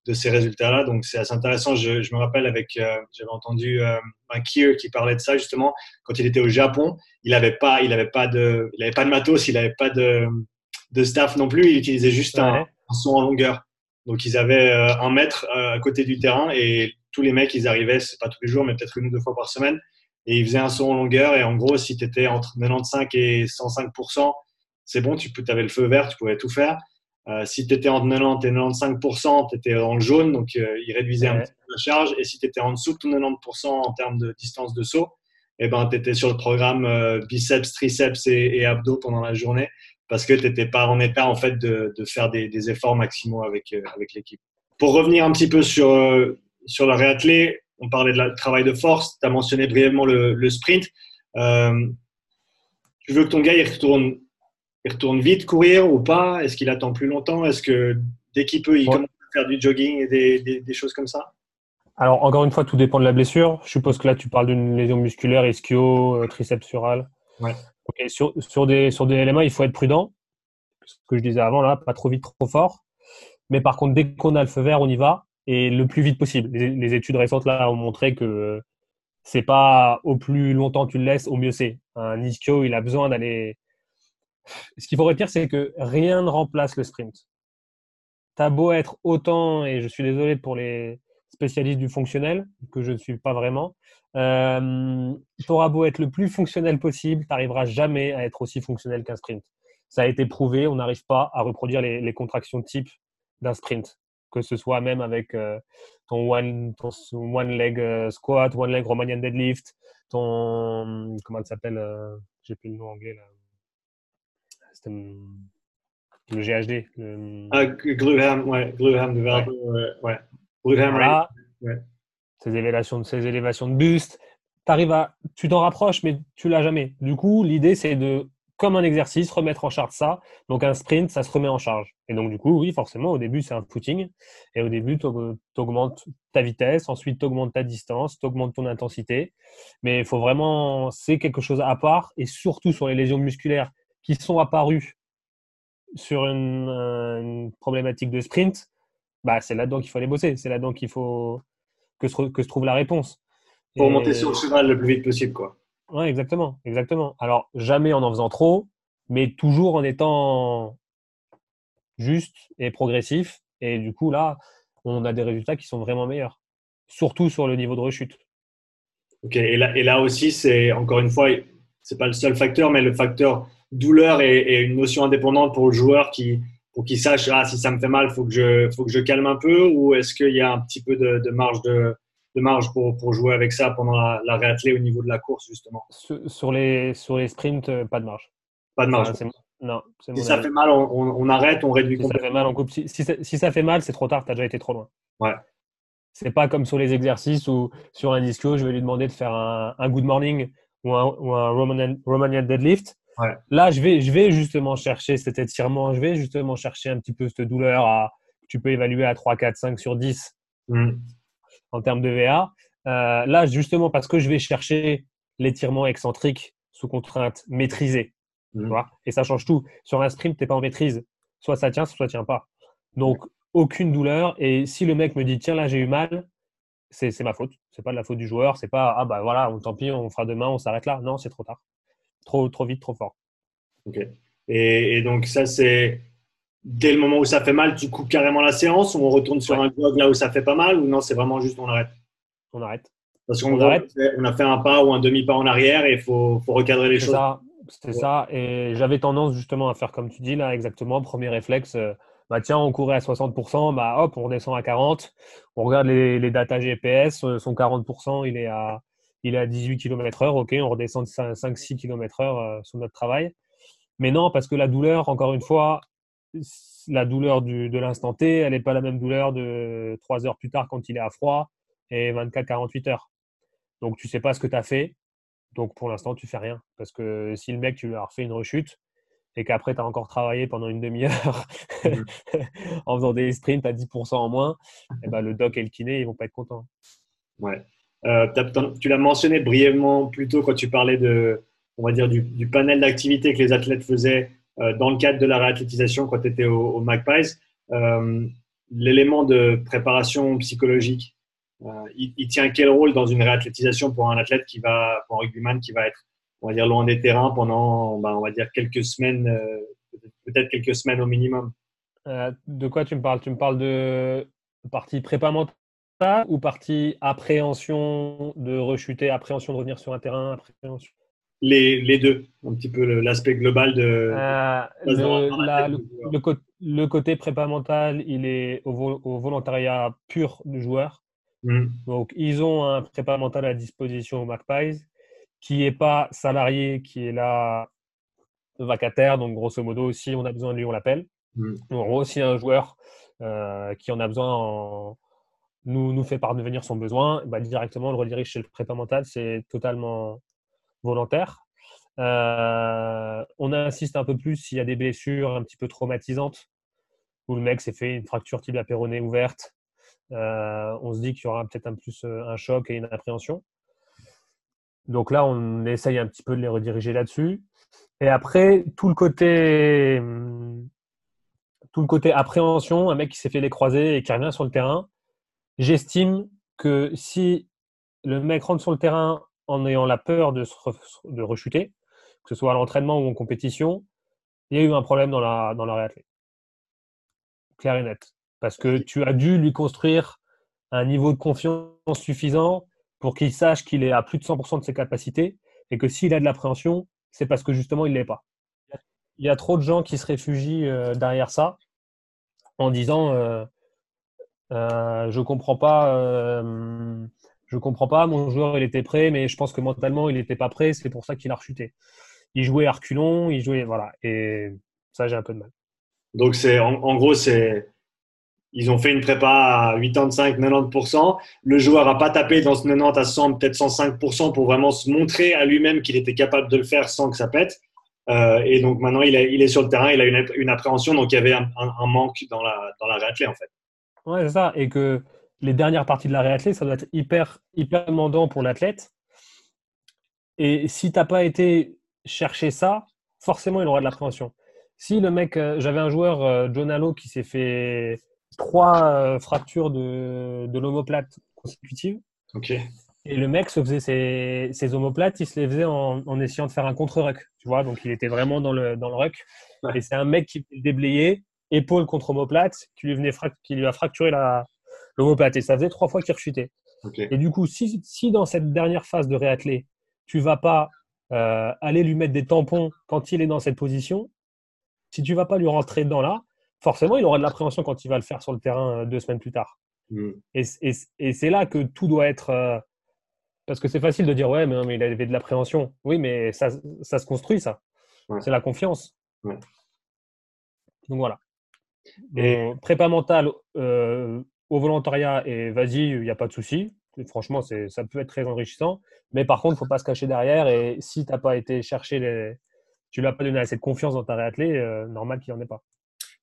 de ces résultats-là. Donc c'est assez intéressant. Je, je, me rappelle avec, euh, j'avais entendu euh, un Kier qui parlait de ça justement quand il était au Japon. Il n'avait pas, il avait pas de, il avait pas de matos, il n'avait pas de, de staff non plus. Il utilisait juste un, un son en longueur. Donc ils avaient un mètre à côté du terrain et tous les mecs, ils arrivaient, c'est pas tous les jours, mais peut-être une ou deux fois par semaine, et ils faisaient un saut en longueur. Et en gros, si tu étais entre 95 et 105% c'est bon, tu avais le feu vert, tu pouvais tout faire. Euh, si tu étais entre 90 et 95 tu étais dans le jaune, donc euh, ils réduisaient un petit peu la charge. Et si tu étais en dessous de 90% en termes de distance de saut, eh ben, tu étais sur le programme euh, biceps, triceps et, et, abdos pendant la journée parce que tu n'étais pas en état en fait, de, de faire des, des, efforts maximaux avec, avec l'équipe. Pour revenir un petit peu sur, sur le réathlé, on parlait de la, travail de force, tu as mentionné brièvement le, sprint. Euh, tu veux que ton gars il retourne, il retourne vite courir ou pas? Est-ce qu'il attend plus longtemps? Est-ce que dès qu'il peut, il commence à faire du jogging et des, des, choses comme ça? Alors, encore une fois, tout dépend de la blessure. Je suppose que là, tu parles d'une lésion musculaire, ischio, euh, triceps sural. Ouais. sur, sur, des, sur des éléments, il faut être prudent. Ce que je disais avant, là, pas trop vite, trop fort. Mais par contre, dès qu'on a le feu vert, on y va et le plus vite possible. Les, études récentes là ont montré que c'est pas au plus longtemps tu le laisses, au mieux c'est. Un ischio, il a besoin d'aller. Ce qu'il faut retenir, c'est que rien ne remplace le sprint. T'as beau être autant, et je suis désolé pour les spécialistes du fonctionnel, que je ne suis pas vraiment, euh, tu auras beau être le plus fonctionnel possible, tu n'arriveras jamais à être aussi fonctionnel qu'un sprint. Ça a été prouvé, on n'arrive pas à reproduire les, les contractions type d'un sprint que ce soit même avec euh, ton, one, ton one leg euh, squat, one leg Romanian deadlift, ton. Comment ça s'appelle euh, J'ai plus le nom anglais là. C'était le GHD. Le... Ah, Gluham, ouais, Gluham de ouais. ouais. Gluham, voilà. ouais. Ces élévations, ces élévations de buste. arrives à, tu t'en rapproches, mais tu l'as jamais. Du coup, l'idée, c'est de, comme un exercice, remettre en charge ça. Donc, un sprint, ça se remet en charge. Et donc, du coup, oui, forcément, au début, c'est un footing. Et au début, tu augmentes ta vitesse, ensuite, tu augmentes ta distance, tu augmentes ton intensité. Mais il faut vraiment, c'est quelque chose à part. Et surtout sur les lésions musculaires qui sont apparues sur une, une problématique de sprint, bah, c'est là-dedans qu'il faut aller bosser. C'est là-dedans qu'il faut que se, que se trouve la réponse. Pour monter sur le cheval le plus vite possible, quoi. Ouais, exactement, exactement. Alors, jamais en en faisant trop, mais toujours en étant juste et progressif. Et du coup, là, on a des résultats qui sont vraiment meilleurs, surtout sur le niveau de rechute. Ok, et là, et là aussi, c'est encore une fois, c'est pas le seul facteur, mais le facteur douleur est, une notion indépendante pour le joueur qui, pour qu'il sache ah, si ça me fait mal, faut que je, faut que je calme un peu, ou est-ce qu'il y a un petit peu de marge de, de marge pour, pour, jouer avec ça pendant la, la réathlée au niveau de la course, justement Sur, les, sur les sprints, euh, pas de marge. Pas de marge. non, si ça fait mal, on, on, arrête, on réduit si Ça fait mal, on coupe. Si, si, ça, fait mal, c'est trop tard, tu as déjà été trop loin. Ouais. C'est pas comme sur les exercices ou sur un disco, je vais lui demander de faire un, un good morning ou un, ou un Romanian, Romanian deadlift. Ouais. Là, je vais, je vais justement chercher cet étirement, je vais justement chercher un petit peu cette douleur à, que tu peux évaluer à 3, 4, 5 sur 10 en termes de VA. Euh, là, justement, parce que je vais chercher l'étirement excentrique sous contrainte maîtrisée. Mmh. et ça change tout. Sur un sprint, tu n'es pas en maîtrise. Soit ça tient, soit ça tient pas. Donc, aucune douleur. Et si le mec me dit, tiens, là, j'ai eu mal, c'est ma faute. C'est pas de la faute du joueur. C'est pas, ah bah voilà, tant pis, on fera demain, on s'arrête là. Non, c'est trop tard. Trop, trop vite, trop fort. Ok. Et, donc, ça, c'est dès le moment où ça fait mal, tu coupes carrément la séance ou on retourne sur un blog là où ça fait pas mal ou non, c'est vraiment juste on arrête? On arrête. Parce qu'on arrête. On a fait un pas ou un demi-pas en arrière et il faut, faut, recadrer les choses. C'est ça. Et j'avais tendance justement à faire comme tu dis là, exactement. Premier réflexe, euh, bah tiens, on courait à 60%, bah hop, on descend à 40. On regarde les, les data GPS, euh, son 40%, il est à, il est à 18 km/h. Ok, on redescend de 5-6 km/h sur notre travail. Mais non, parce que la douleur, encore une fois, la douleur de l'instant T, elle n'est pas la même douleur de 3 heures plus tard quand il est à froid et 24-48 heures. Donc, tu sais pas ce que tu as fait. Donc, pour l'instant, tu fais rien. Parce que si le mec, tu lui as refait une rechute et qu'après, tu as encore travaillé pendant une demi-heure en faisant des sprints à 10% en moins, et eh ben, le doc et le kiné, ils vont pas être contents. Ouais. Euh, tu l'as mentionné brièvement plus tôt quand tu parlais de, on va dire, du, panel d'activités que les athlètes faisaient dans le cadre de la réathlétisation quand tu étais au, au Magpies. Euh, l'élément de préparation psychologique, euh, il, tient quel rôle dans une réathlétisation pour un athlète qui va, pour un rugbyman qui va être, on va dire, loin des terrains pendant, ben, on va dire, quelques semaines, peut-être quelques semaines au minimum? De quoi tu me parles? Tu me parles de partie prépa mentale ou partie appréhension de rechuter, appréhension de revenir sur un terrain, appréhension les, les, deux, un petit peu l'aspect global de. Euh, le, côté prépa mental, il est au, volontariat pur du joueur. Mm. Donc, ils ont un prépa mental à disposition au Magpies qui n'est pas salarié, qui est là vacataire. Donc, grosso modo, si on a besoin de lui, on l'appelle. Mm. En gros, si un joueur euh, qui en a besoin nous, nous fait parvenir son besoin, bah, directement, on le redirige chez le prépa mental. C'est totalement volontaire. Euh, on insiste un peu plus s'il y a des blessures un petit peu traumatisantes, où le mec s'est fait une fracture tibia péronée ouverte. Euh, on se dit qu'il y aura peut-être un plus euh, un choc et une appréhension. Donc là, on essaye un petit peu de les rediriger là-dessus. Et après, tout le côté, tout le côté appréhension, un mec qui s'est fait les croisés et qui revient sur le terrain, j'estime que si le mec rentre sur le terrain en ayant la peur de, de rechuter, que ce soit à l'entraînement ou en compétition, il y a eu un problème dans la, dans la réathlée. Clair et net. Parce que tu as dû lui construire un niveau de confiance suffisant pour qu'il sache qu'il est à plus de 100% de ses capacités et que s'il a de l'appréhension, c'est parce que justement il ne l'est pas. Il y a trop de gens qui se réfugient euh, derrière ça en disant euh, euh, je comprends pas je comprends pas, mon joueur il était prêt, mais je pense que mentalement il n'était pas prêt, c'est pour ça qu'il a rechuté. Il jouait à il jouait voilà, et ça j'ai un peu de mal. Donc c'est en, gros c'est ils ont fait une prépa à 85-90%. Le joueur n'a pas tapé dans ce 90 à 100, peut-être 105% pour vraiment se montrer à lui-même qu'il était capable de le faire sans que ça pète. Euh, et donc maintenant, il, il, est sur le terrain, il a une, une appréhension, donc il y avait un, un, manque dans la, dans la réathlée en fait. Ouais, c'est ça. Et que les dernières parties de la réathlée, ça doit être hyper, hyper demandant pour l'athlète. Et si tu n'as pas été chercher ça, forcément, il aura de l'appréhension. Si le mec, euh, j'avais un joueur, euh, John Allo, qui s'est fait trois euh, fractures de, de l'omoplate consécutives. Ok. Et le mec se faisait ses, ses omoplates, il se les faisait en, en essayant de faire un contre-ruck. Tu vois, donc il était vraiment dans le, dans le ruck. Ouais. Et c'est un mec qui déblayé, épaule contre omoplate, qui lui, venait qui lui a fracturé l'omoplate. Et ça faisait trois fois qu'il rechutait. Okay. Et du coup, si, si dans cette dernière phase de réathlée, tu vas pas euh, aller lui mettre des tampons quand il est dans cette position, si tu vas pas lui rentrer dedans là, forcément, il aura de l'appréhension quand il va le faire sur le terrain euh, deux semaines plus tard. Mm. Et, et, et c'est là que tout doit être. Euh, parce que c'est facile de dire, ouais, mais, non, mais il avait de l'appréhension. Oui, mais ça, ça se construit, ça. Ouais. C'est la confiance. Ouais. Donc voilà. Et- prépa mentale euh, au volontariat et vas-y, il n'y a pas de souci. Franchement, ça peut être très enrichissant. Mais par contre, il ne faut pas se cacher derrière. Et si tu n'as pas été chercher les. Tu lui as pas donné assez de confiance dans ta réathlée, euh, normal qu'il n'y en ait pas.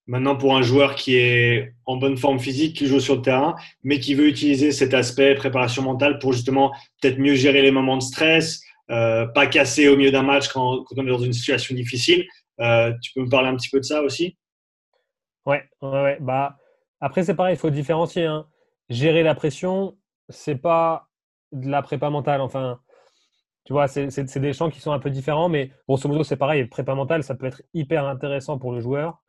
Maintenant, pour un joueur qui est en bonne forme physique, qui joue sur le terrain, mais qui veut utiliser cet aspect préparation mentale pour justement peut-être mieux gérer les moments de stress, euh, pas casser au milieu d'un match quand, quand, on est dans une situation difficile, euh, tu peux me parler un petit peu de ça aussi? Ouais, ouais, ouais. Bah, après, c'est pareil, il faut différencier. Hein. Gérer la pression, c'est pas de la prépa mentale. Enfin, tu vois, c'est des champs qui sont un peu différents, mais grosso modo, c'est pareil. Prépa mentale, ça peut être hyper intéressant pour le joueur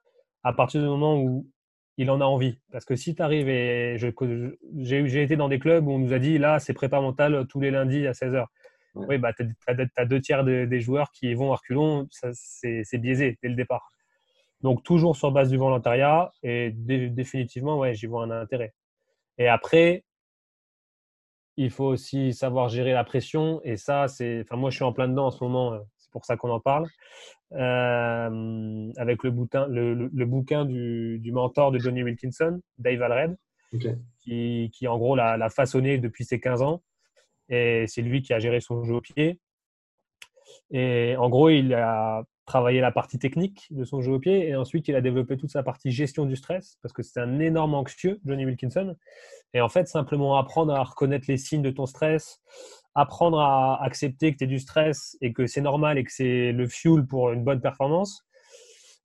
à partir du moment où il en a envie. Parce que si tu arrives et j'ai été dans des clubs où on nous a dit là, c'est prépa mentale tous les lundis à 16h. Ouais. Oui, bah, tu as, as, deux tiers de, des joueurs qui vont à reculons, c'est biaisé dès le départ. Donc, toujours sur base du volontariat et dé définitivement, ouais, j'y vois un intérêt. Et après, il faut aussi savoir gérer la pression. Et ça, c'est. Enfin, moi, je suis en plein dedans en ce moment. C'est pour ça qu'on en parle. Euh, avec le, boutin, le, le, le bouquin du, du, mentor de Johnny Wilkinson, Dave Alred, okay. qui, qui, en gros, l'a façonné depuis ses 15 ans. Et c'est lui qui a géré son jeu au pied. Et en gros, il a travaillé la partie technique de son jeu au pied et ensuite il a développé toute sa partie gestion du stress parce que c'est un énorme anxieux, Johnny Wilkinson. Et en fait, simplement apprendre à reconnaître les signes de ton stress, apprendre à accepter que tu es du stress et que c'est normal et que c'est le fuel pour une bonne performance.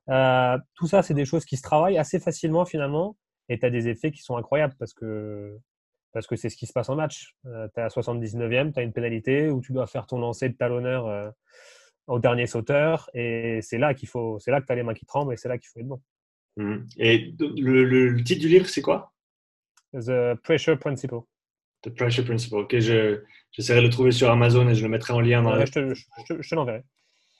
Euh, tout ça, c'est des choses qui se travaillent assez facilement finalement et tu as des effets qui sont incroyables parce que parce que c'est ce qui se passe en match. Euh, tu es à 79e, tu as une pénalité où tu dois faire ton lancer de talonneur euh, au dernier sauteur et c'est là qu'il faut, c'est là que tu as les mains qui tremblent et c'est là qu'il faut être bon. Mmh. Et le, le, le, titre du livre, c'est quoi? The Pressure Principle. The Pressure Principle. Ok, j'essaierai je, de le trouver sur Amazon et je le mettrai en lien dans ouais, la... Je te, je, je te l'enverrai.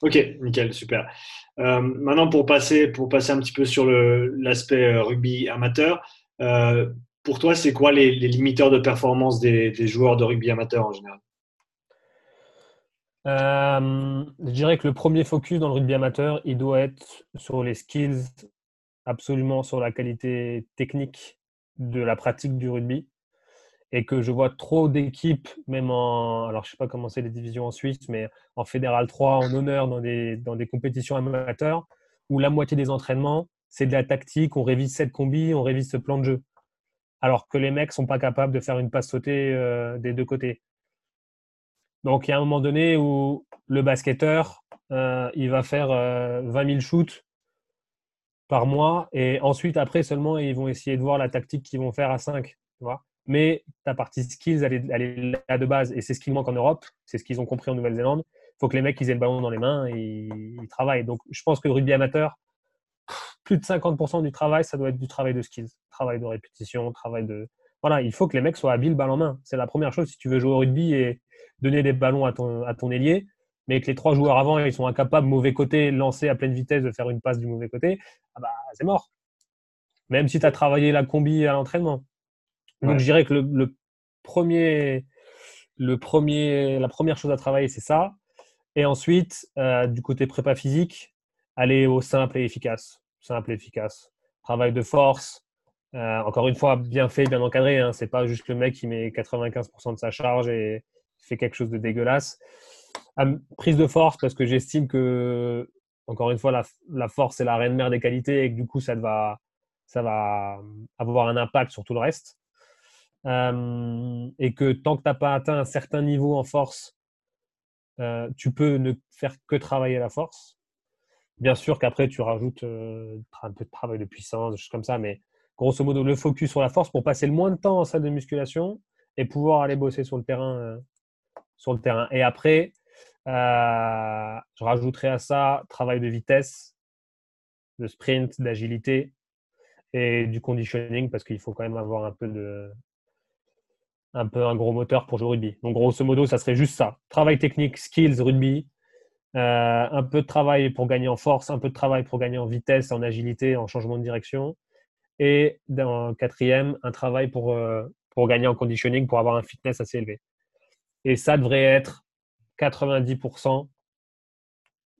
Ok, nickel, super. Euh, maintenant, pour passer, pour passer un petit peu sur l'aspect euh, rugby amateur, euh, pour toi, c'est quoi les, les, limiteurs de performance des, des, joueurs de rugby amateur en général? Euh, Je dirais que le premier focus dans le rugby amateur, il doit être sur les skills, absolument sur la qualité technique de la pratique du rugby. Et que je vois trop d'équipes, même en. Alors, je sais pas comment c'est les divisions en Suisse, mais en Fédéral 3, en honneur, dans des, dans des compétitions amateurs, où la moitié des entraînements, c'est de la tactique, on révise cette combi, on révise ce plan de jeu alors que les mecs sont pas capables de faire une passe sautée euh, des deux côtés. Donc il y a un moment donné où le basketteur, euh, il va faire euh, 20 000 shoots par mois et ensuite après seulement ils vont essayer de voir la tactique qu'ils vont faire à 5. Tu vois Mais ta partie skills, elle est, elle là de base et c'est ce qui manque en Europe, c'est ce qu'ils ont compris en Nouvelle-Zélande. Il faut que les mecs aient le ballon dans les mains et ils travaillent. Donc je pense que le rugby amateur, plus de 50% du travail, ça doit être du travail de skills, travail de répétition, travail de. Voilà, il faut que les mecs soient habiles balle en main. C'est la première chose si tu veux jouer au rugby et donner des ballons à ton, à ton ailier, mais que les trois joueurs avant, ils sont incapables, mauvais côté, lancer à pleine vitesse, de faire une passe du mauvais côté, ah bah, c'est mort. Même si tu as travaillé la combi à l'entraînement. Donc, ouais. je dirais que le, le, premier, le premier, la première chose à travailler, c'est ça. Et ensuite, euh, du côté prépa physique, aller au simple et efficace simple et efficace. Travail de force, encore une fois, bien fait, bien encadré. Hein. C'est pas juste le mec qui met 95% de sa charge et fait quelque chose de dégueulasse. prise de force, parce que j'estime que, encore une fois, la, force est la reine mère des qualités et que du coup, ça va, ça va avoir un impact sur tout le reste. et que tant que tu n'as pas atteint un certain niveau en force, tu peux ne faire que travailler la force. Bien sûr qu'après, tu rajoutes un peu de travail de puissance, des choses comme ça, mais grosso modo, le focus sur la force pour passer le moins de temps en salle de musculation et pouvoir aller bosser sur le terrain. Sur le terrain. Et après, je rajouterai à ça travail de vitesse, de sprint, d'agilité et du conditioning parce qu'il faut quand même avoir un peu de un peu un gros moteur pour jouer au rugby. Donc grosso modo, ça serait juste ça. Travail technique, skills, rugby, euh, un peu de travail pour gagner en force, un peu de travail pour gagner en vitesse, en agilité, en changement de direction. Et dans quatrième, un travail pour, euh, pour gagner en conditioning, pour avoir un fitness assez élevé. Et ça devrait être 90%,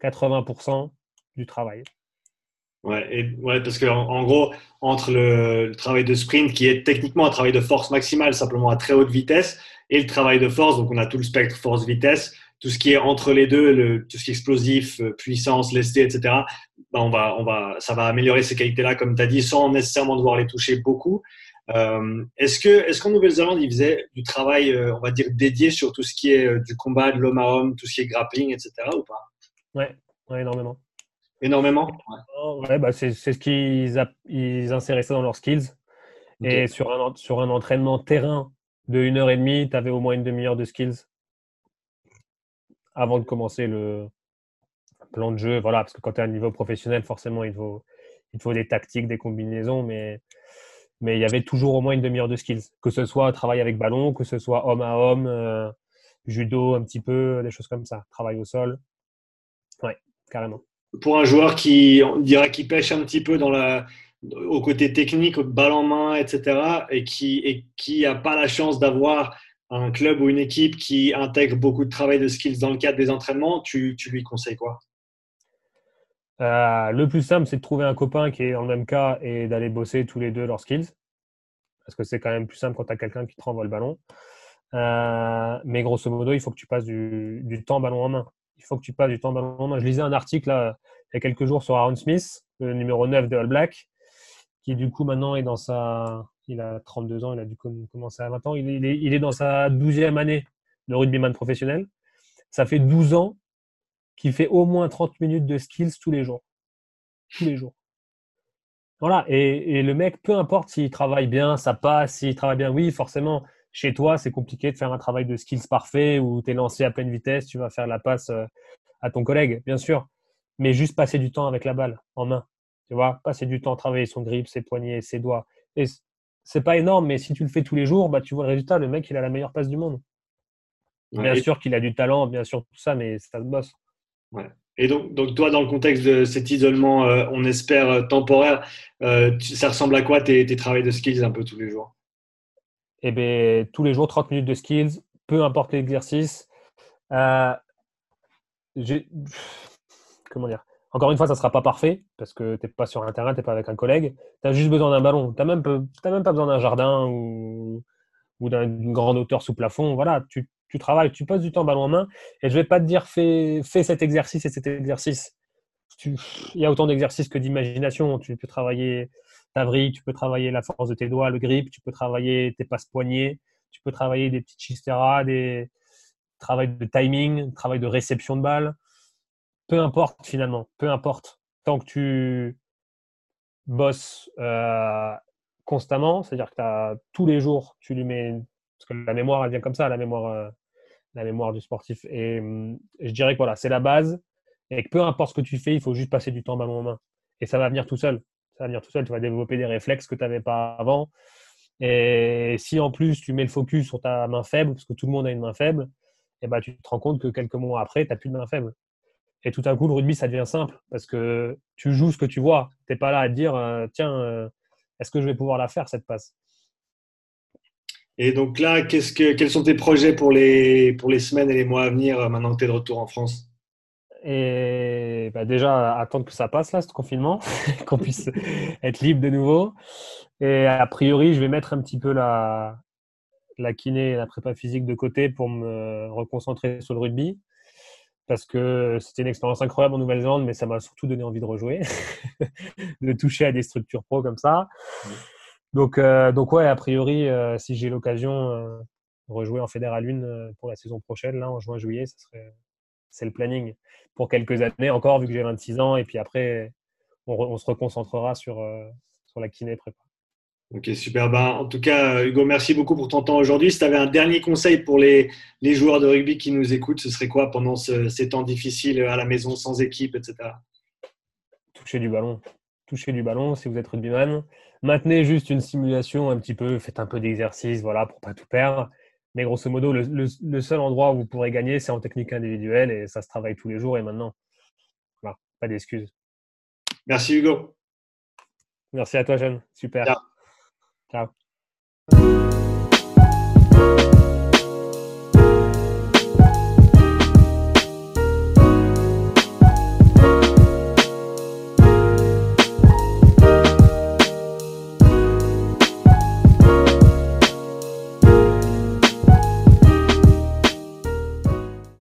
80% du travail. Ouais, ouais parce qu'en en, gros, entre le, travail de sprint, qui est techniquement un travail de force maximale, simplement à très haute vitesse, et le travail de force, donc on a tout le spectre force-vitesse, tout ce qui est entre les deux, tout ce qui est explosif, euh, puissance, lesté, etc., ben on va, on va, ça va améliorer ces qualités-là, comme tu as dit, sans nécessairement devoir les toucher beaucoup. Euh, est-ce que, est-ce qu'en Nouvelle-Zélande, ils faisaient du travail, euh, on va dire, dédié sur tout ce qui est euh, du combat, de l'homme à homme, tout ce qui est grappling, etc., ou pas? Ouais, ouais, énormément. Énormément Ouais, ouais bah c'est, c'est ce qu'ils ils inséraient ça dans leurs skills. Et sur un, sur un entraînement terrain de une heure et demie, tu avais au moins une demi-heure de skills avant de commencer le plan de jeu. Voilà, parce que quand tu es à un niveau professionnel, forcément, il faut, il faut des tactiques, des combinaisons, mais, mais il y avait toujours au moins une demi-heure de skills. Que ce soit travail avec ballon, que ce soit homme à homme, euh, judo un petit peu, des choses comme ça, travail au sol. Ouais, carrément. Pour un joueur qui, on dirait, qui pêche un petit peu dans la, au côté technique, balle en main, etc., et qui et qui n'a pas la chance d'avoir un club ou une équipe qui intègre beaucoup de travail de skills dans le cadre des entraînements, tu, tu lui conseilles quoi? Euh, Le plus simple, c'est de trouver un copain qui est dans le même cas et d'aller bosser tous les deux leurs skills. Parce que c'est quand même plus simple quand tu as quelqu'un qui te renvoie le ballon. Euh, mais grosso modo, il faut que tu passes du, temps ballon en main. Il faut que tu passes du temps ballon en main. Je lisais un article là, il y a quelques jours sur Aaron Smith, le numéro 9 de All Black, qui du coup maintenant est dans sa il a 32 ans, il a dû commencer à 20 ans. Il est, il est dans sa 12e année de rugbyman professionnel. Ça fait 12 ans qu'il fait au moins 30 minutes de skills tous les jours. Tous les jours. Voilà. Et, le mec, peu importe s'il travaille bien, ça passe, s'il travaille bien, oui, forcément, chez toi, c'est compliqué de faire un travail de skills parfait où tu es lancé à pleine vitesse, tu vas faire la passe euh, à ton collègue, bien sûr. Mais juste passer du temps avec la balle en main. Tu vois, passer du temps, travailler son grip, ses poignets, ses doigts. Et c'est pas énorme, mais si tu le fais tous les jours, bah, tu vois le résultat. Le mec, il a la meilleure passe du monde. bien sûr qu'il a du talent, bien sûr tout ça, mais ça se bosse. Et donc, donc, toi, dans le contexte de cet isolement, euh, on espère euh, temporaire, euh, ça ressemble à quoi tes, tes travaux de skills un peu tous les jours? Eh bien, tous les jours, 30 minutes de skills, peu importe l'exercice. comment dire? Encore une fois, ça ne sera pas parfait parce que tu n'es pas sur un terrain, tu n'es pas avec un collègue. Tu as juste besoin d'un ballon. Tu n'as même, même, pas besoin d'un jardin ou, ou d'une grande hauteur sous plafond. Voilà, tu, tu, travailles, tu passes du temps ballon en main. Et je ne vais pas te dire fais, fais cet exercice et cet exercice. il y a autant d'exercices que d'imagination. Tu peux travailler ta vrille, tu peux travailler la force de tes doigts, le grip, tu peux travailler tes passes poignets, tu peux travailler des petites chisteras, des travail de timing, travail de réception de balle peu importe finalement, peu importe. Tant que tu bosses euh, constamment, c'est-à-dire que as, tous les jours, tu lui mets. Parce que la mémoire, elle vient comme ça, la mémoire, euh, la mémoire du sportif. Et, je dirais que voilà, c'est la base. Et que peu importe ce que tu fais, il faut juste passer du temps ballon en main. Et ça va venir tout seul. Ça va venir tout seul. Tu vas développer des réflexes que tu n'avais pas avant. Et si en plus tu mets le focus sur ta main faible, parce que tout le monde a une main faible, et eh ben, tu te rends compte que quelques mois après, tu n'as plus de main faible. Et tout à coup, le rugby, ça devient simple parce que tu joues ce que tu vois. Tu n'es pas là à dire, euh, tiens, euh, est-ce que je vais pouvoir la faire, cette passe? Et donc là, que, quels sont tes projets pour les, pour les semaines et les mois à venir euh, maintenant que tu es de retour en France? Et bah, déjà, attendre que ça passe, là, ce confinement, qu'on puisse être libre de nouveau. Et a priori, je vais mettre un petit peu la, la kiné et la prépa physique de côté pour me reconcentrer sur le rugby. Parce que c'était une expérience incroyable en Nouvelle-Zélande, mais ça m'a surtout donné envie de rejouer, de toucher à des structures pro comme ça. Donc, euh, donc ouais, a priori, euh, si j'ai l'occasion euh, de rejouer en Fédéral 1 pour la saison prochaine, là, en juin-juillet, serait, c'est le planning pour quelques années encore, vu que j'ai 26 ans. Et puis après, on, on se reconcentrera sur, sur la kiné prépa. Ok, super. Ben, en tout cas, Hugo, merci beaucoup pour ton temps aujourd'hui. Si tu avais un dernier conseil pour les, les, joueurs de rugby qui nous écoutent, ce serait quoi pendant ces temps difficiles à la maison, sans équipe, etc. Toucher du ballon. Toucher du ballon si vous êtes rugbyman. Maintenez juste une simulation un petit peu, faites un peu d'exercice, voilà, pour pas tout perdre. Mais grosso modo, le, le, seul endroit où vous pourrez gagner, c'est en technique individuelle et ça se travaille tous les jours et maintenant. Voilà, pas d'excuses. Merci Hugo. Merci à toi, jeune. Super. Ciao. Ciao.